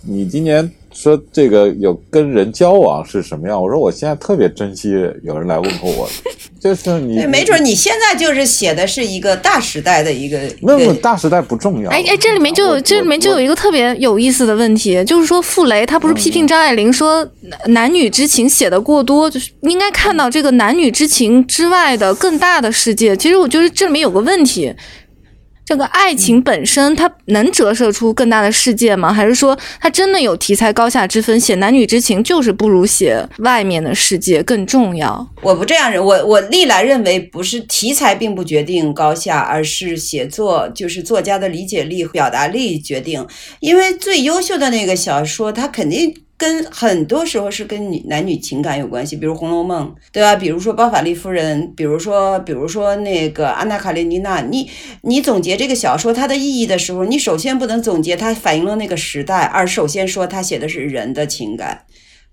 B: 你今年？”说这个有跟人交往是什么样？我说我现在特别珍惜有人来问候我，就是你，
A: 没准你现在就是写的是一个大时代的一个，
B: 没有大时代不重要。
C: 哎哎，这里面就有这里面就有一个特别有意思的问题，就是说傅雷他不是批评张爱玲说男女之情写的过多，就是应该看到这个男女之情之外的更大的世界。其实我觉得这里面有个问题。这个爱情本身，它能折射出更大的世界吗？还是说，它真的有题材高下之分？写男女之情就是不如写外面的世界更重要？
A: 我不这样认，我我历来认为，不是题材并不决定高下，而是写作就是作家的理解力、表达力决定。因为最优秀的那个小说，它肯定。跟很多时候是跟女男女情感有关系，比如《红楼梦》，对吧？比如说《包法利夫人》，比如说，比如说那个《安娜·卡列尼娜》。你你总结这个小说它的意义的时候，你首先不能总结它反映了那个时代，而首先说它写的是人的情感。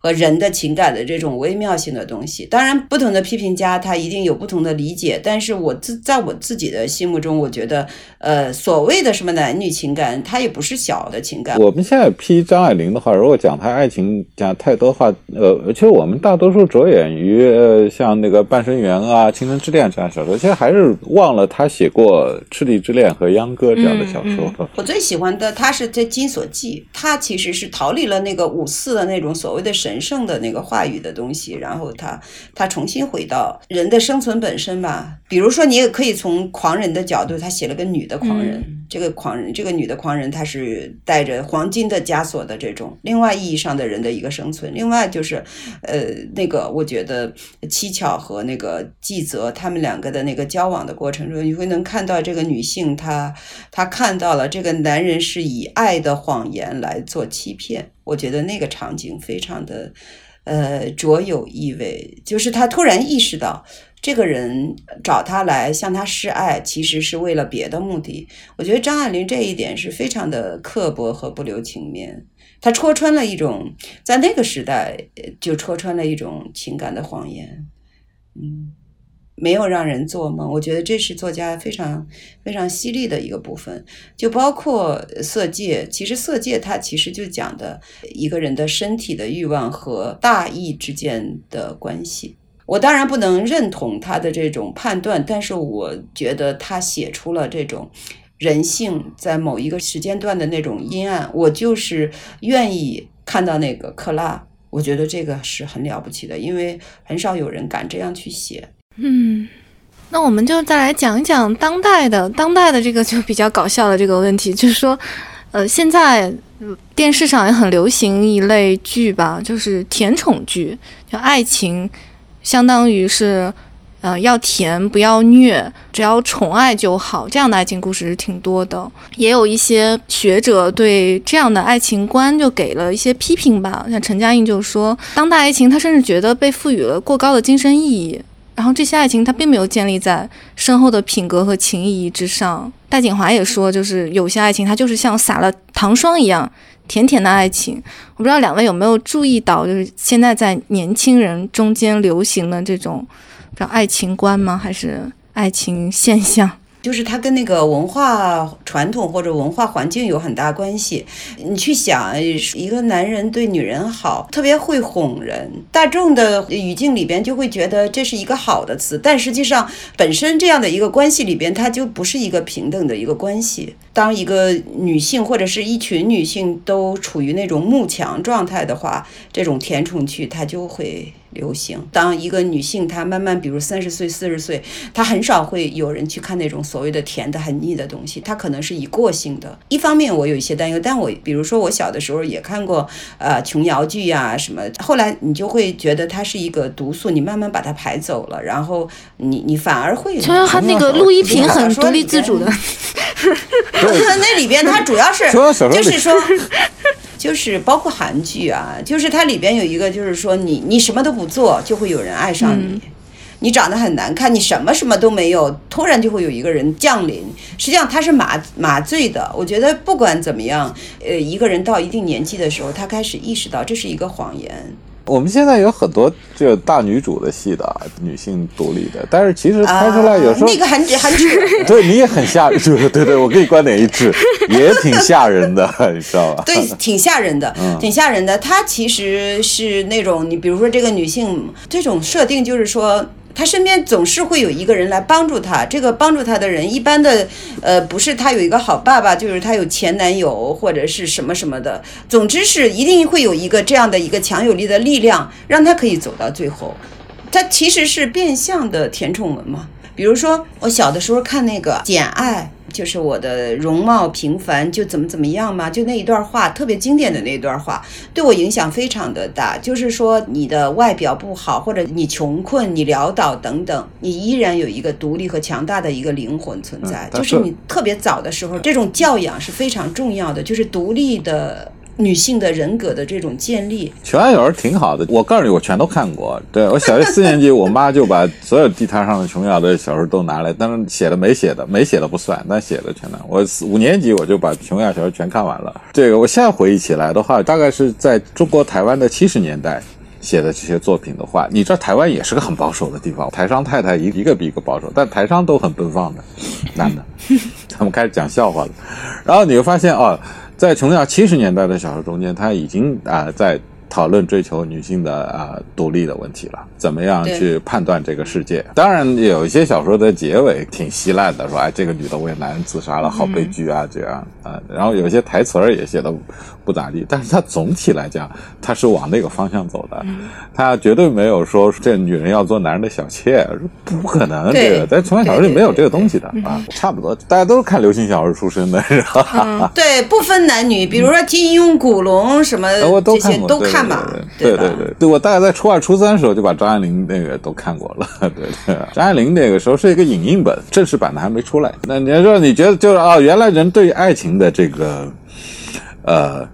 A: 和人的情感的这种微妙性的东西，当然不同的批评家他一定有不同的理解，但是我自在我自己的心目中，我觉得，呃，所谓的什么男女情感，它也不是小的情感。
B: 我们现在批张爱玲的话，如果讲她爱情讲太多话，呃，其实我们大多数着眼于呃像那个《半生缘》啊，《倾城之恋》这样小说，其实还是忘了她写过《赤地之恋》和《秧歌》这样的小说。
A: 我最喜欢的，她是在《金锁记》，她其实是逃离了那个五四的那种所谓的神。神圣的那个话语的东西，然后他他重新回到人的生存本身吧。比如说，你也可以从狂人的角度，他写了个女的狂人。这个狂人，这个女的狂人，她是带着黄金的枷锁的这种另外意义上的人的一个生存。另外就是，呃，那个我觉得七巧和那个纪泽他们两个的那个交往的过程中，你会能看到这个女性，她她看到了这个男人是以爱的谎言来做欺骗。我觉得那个场景非常的，呃，卓有意味。就是他突然意识到，这个人找他来向他示爱，其实是为了别的目的。我觉得张爱玲这一点是非常的刻薄和不留情面。他戳穿了一种在那个时代就戳穿了一种情感的谎言。嗯。没有让人做梦，我觉得这是作家非常非常犀利的一个部分，就包括色戒。其实色戒它其实就讲的一个人的身体的欲望和大义之间的关系。我当然不能认同他的这种判断，但是我觉得他写出了这种人性在某一个时间段的那种阴暗。我就是愿意看到那个克拉，我觉得这个是很了不起的，因为很少有人敢这样去写。
C: 嗯，那我们就再来讲一讲当代的当代的这个就比较搞笑的这个问题，就是说，呃，现在电视上也很流行一类剧吧，就是甜宠剧，就爱情，相当于是，呃，要甜不要虐，只要宠爱就好，这样的爱情故事是挺多的。也有一些学者对这样的爱情观就给了一些批评吧，像陈嘉映就说，当代爱情他甚至觉得被赋予了过高的精神意义。然后这些爱情它并没有建立在深厚的品格和情谊之上。戴锦华也说，就是有些爱情它就是像撒了糖霜一样甜甜的爱情。我不知道两位有没有注意到，就是现在在年轻人中间流行的这种叫爱情观吗？还是爱情现象？
A: 就是它跟那个文化传统或者文化环境有很大关系。你去想，一个男人对女人好，特别会哄人，大众的语境里边就会觉得这是一个好的词，但实际上本身这样的一个关系里边，它就不是一个平等的一个关系。当一个女性或者是一群女性都处于那种慕强状态的话，这种甜宠剧它就会。流行。当一个女性她慢慢，比如三十岁、四十岁，她很少会有人去看那种所谓的甜的很腻的东西。她可能是以过性的。一方面我有一些担忧，但我比如说我小的时候也看过呃琼瑶剧呀什么，后来你就会觉得它是一个毒素，你慢慢把它排走了，然后你你反而会。
C: 琼瑶她那个陆一平很独立自主的。
A: 那里边它主要是就是说。就是包括韩剧啊，就是它里边有一个，就是说你你什么都不做，就会有人爱上你。你长得很难看，你什么什么都没有，突然就会有一个人降临。实际上他是麻麻醉的。我觉得不管怎么样，呃，一个人到一定年纪的时候，他开始意识到这是一个谎言。
B: 我们现在有很多这个大女主的戏的女性独立的，但是其实拍出来有时候
A: 那个很很 扯。
B: 对你也很吓人，对对对，我跟你观点一致，也挺吓人的，你知道吧？
A: 对，挺吓人的，挺吓人的。她其实是那种，你比如说这个女性这种设定，就是说。他身边总是会有一个人来帮助他，这个帮助他的人，一般的，呃，不是他有一个好爸爸，就是他有前男友或者是什么什么的，总之是一定会有一个这样的一个强有力的力量，让他可以走到最后。他其实是变相的填充文嘛。比如说，我小的时候看那个《简爱》，就是我的容貌平凡就怎么怎么样嘛，就那一段话特别经典的那一段话，对我影响非常的大。就是说，你的外表不好，或者你穷困、你潦倒等等，你依然有一个独立和强大的一个灵魂存在。就是你特别早的时候，这种教养是非常重要的，就是独立的。女性的人格的这种建立，
B: 琼瑶小说挺好的。我告诉你，我全都看过。对我小学四年级，我妈就把所有地摊上的琼瑶的小说都拿来，但是写的没写的，没写的不算，但写的全拿。我五年级我就把琼瑶小说全看完了。这个我现在回忆起来的话，大概是在中国台湾的七十年代写的这些作品的话，你知道台湾也是个很保守的地方，台商太太一一个比一个保守，但台商都很奔放的男的，他们开始讲笑话了，然后你会发现哦。在琼瑶七十年代的小说中间，他已经啊在。讨论追求女性的啊独立的问题了，怎么样去判断这个世界？当然有一些小说的结尾挺稀烂的，说哎这个女的为男人自杀了，好悲剧啊这样啊。然后有些台词儿也写的不咋地，但是它总体来讲它是往那个方向走的，它绝对没有说这女人要做男人的小妾，不可能这个在琼瑶小说里没有这个东西的啊。差不多大家都是看流行小说出身的，是
A: 吧？对，不分男女，比如说金庸、古龙什么这些都看。
B: 对对对对，我大概在初二、初三的时候就把张爱玲那个都看过了。对对，张爱玲那个时候是一个影印本，正式版的还没出来。那你说你觉得就是啊，原来人对爱情的这个呃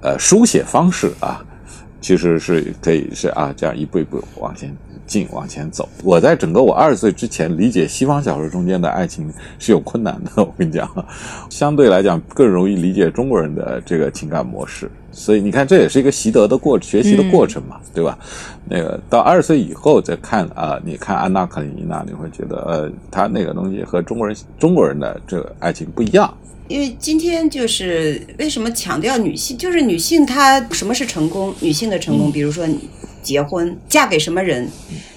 B: 呃书写方式啊，其实是可以是啊这样一步一步往前。进往前走，我在整个我二十岁之前理解西方小说中间的爱情是有困难的。我跟你讲，相对来讲更容易理解中国人的这个情感模式。所以你看，这也是一个习得的过学习的过程嘛，对吧？那个到二十岁以后再看啊，你看安娜·卡列尼娜，你会觉得呃，他那个东西和中国人中国人的这个爱情不一样。
A: 因为今天就是为什么强调女性，就是女性她什么是成功？女性的成功，比如说你。结婚，嫁给什么人，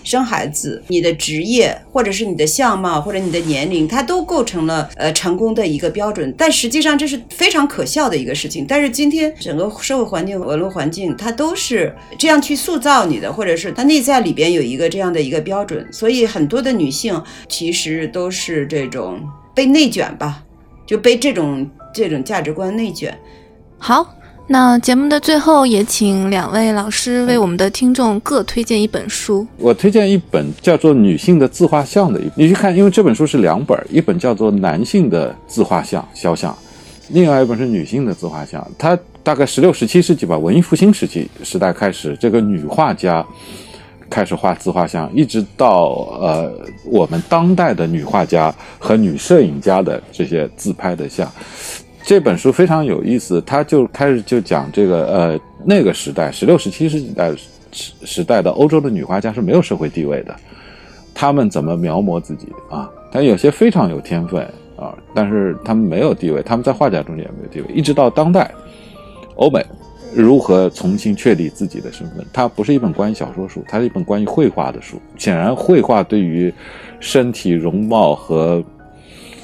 A: 生孩子，你的职业，或者是你的相貌，或者你的年龄，它都构成了呃成功的一个标准。但实际上这是非常可笑的一个事情。但是今天整个社会环境、网络环境，它都是这样去塑造你的，或者是它内在里边有一个这样的一个标准。所以很多的女性其实都是这种被内卷吧，就被这种这种价值观内卷。
C: 好。那节目的最后，也请两位老师为我们的听众各推荐一本书。
B: 我推荐一本叫做《女性的自画像》的一，你去看，因为这本书是两本，一本叫做《男性的自画像肖像》，另外一本是女性的自画像。它大概十六、十七世纪吧，文艺复兴时期时代开始，这个女画家开始画自画像，一直到呃我们当代的女画家和女摄影家的这些自拍的像。这本书非常有意思，他就开始就讲这个呃那个时代，十六、十七世纪代时时代的欧洲的女画家是没有社会地位的，她们怎么描摹自己啊？但有些非常有天分啊，但是她们没有地位，她们在画家中间也没有地位。一直到当代，欧美如何重新确立自己的身份？它不是一本关于小说书，它是一本关于绘画的书。显然，绘画对于身体容貌和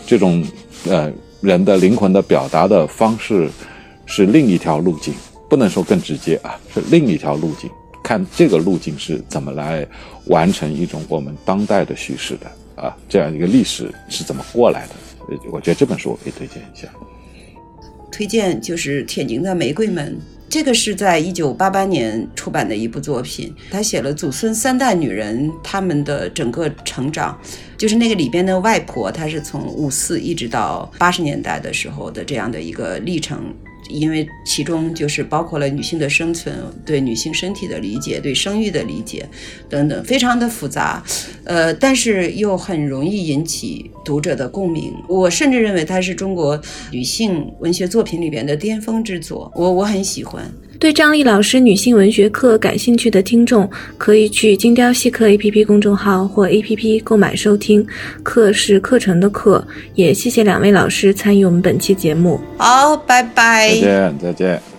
B: 这种呃。人的灵魂的表达的方式是另一条路径，不能说更直接啊，是另一条路径。看这个路径是怎么来完成一种我们当代的叙事的啊，这样一个历史是怎么过来的？我觉得这本书我可以推荐一下。
A: 推荐就是铁凝的《玫瑰门》。这个是在一九八八年出版的一部作品，他写了祖孙三代女人她们的整个成长，就是那个里边的外婆，她是从五四一直到八十年代的时候的这样的一个历程，因为其中就是包括了女性的生存、对女性身体的理解、对生育的理解等等，非常的复杂，呃，但是又很容易引起读者的共鸣。我甚至认为它是中国女性文学作品里边的巅峰之作，我我很喜欢。
D: 对张丽老师女性文学课感兴趣的听众，可以去精雕细刻 APP 公众号或 APP 购买收听。课是课程的课，也谢谢两位老师参与我们本期节目。
A: 好，拜拜。
B: 再见，再见。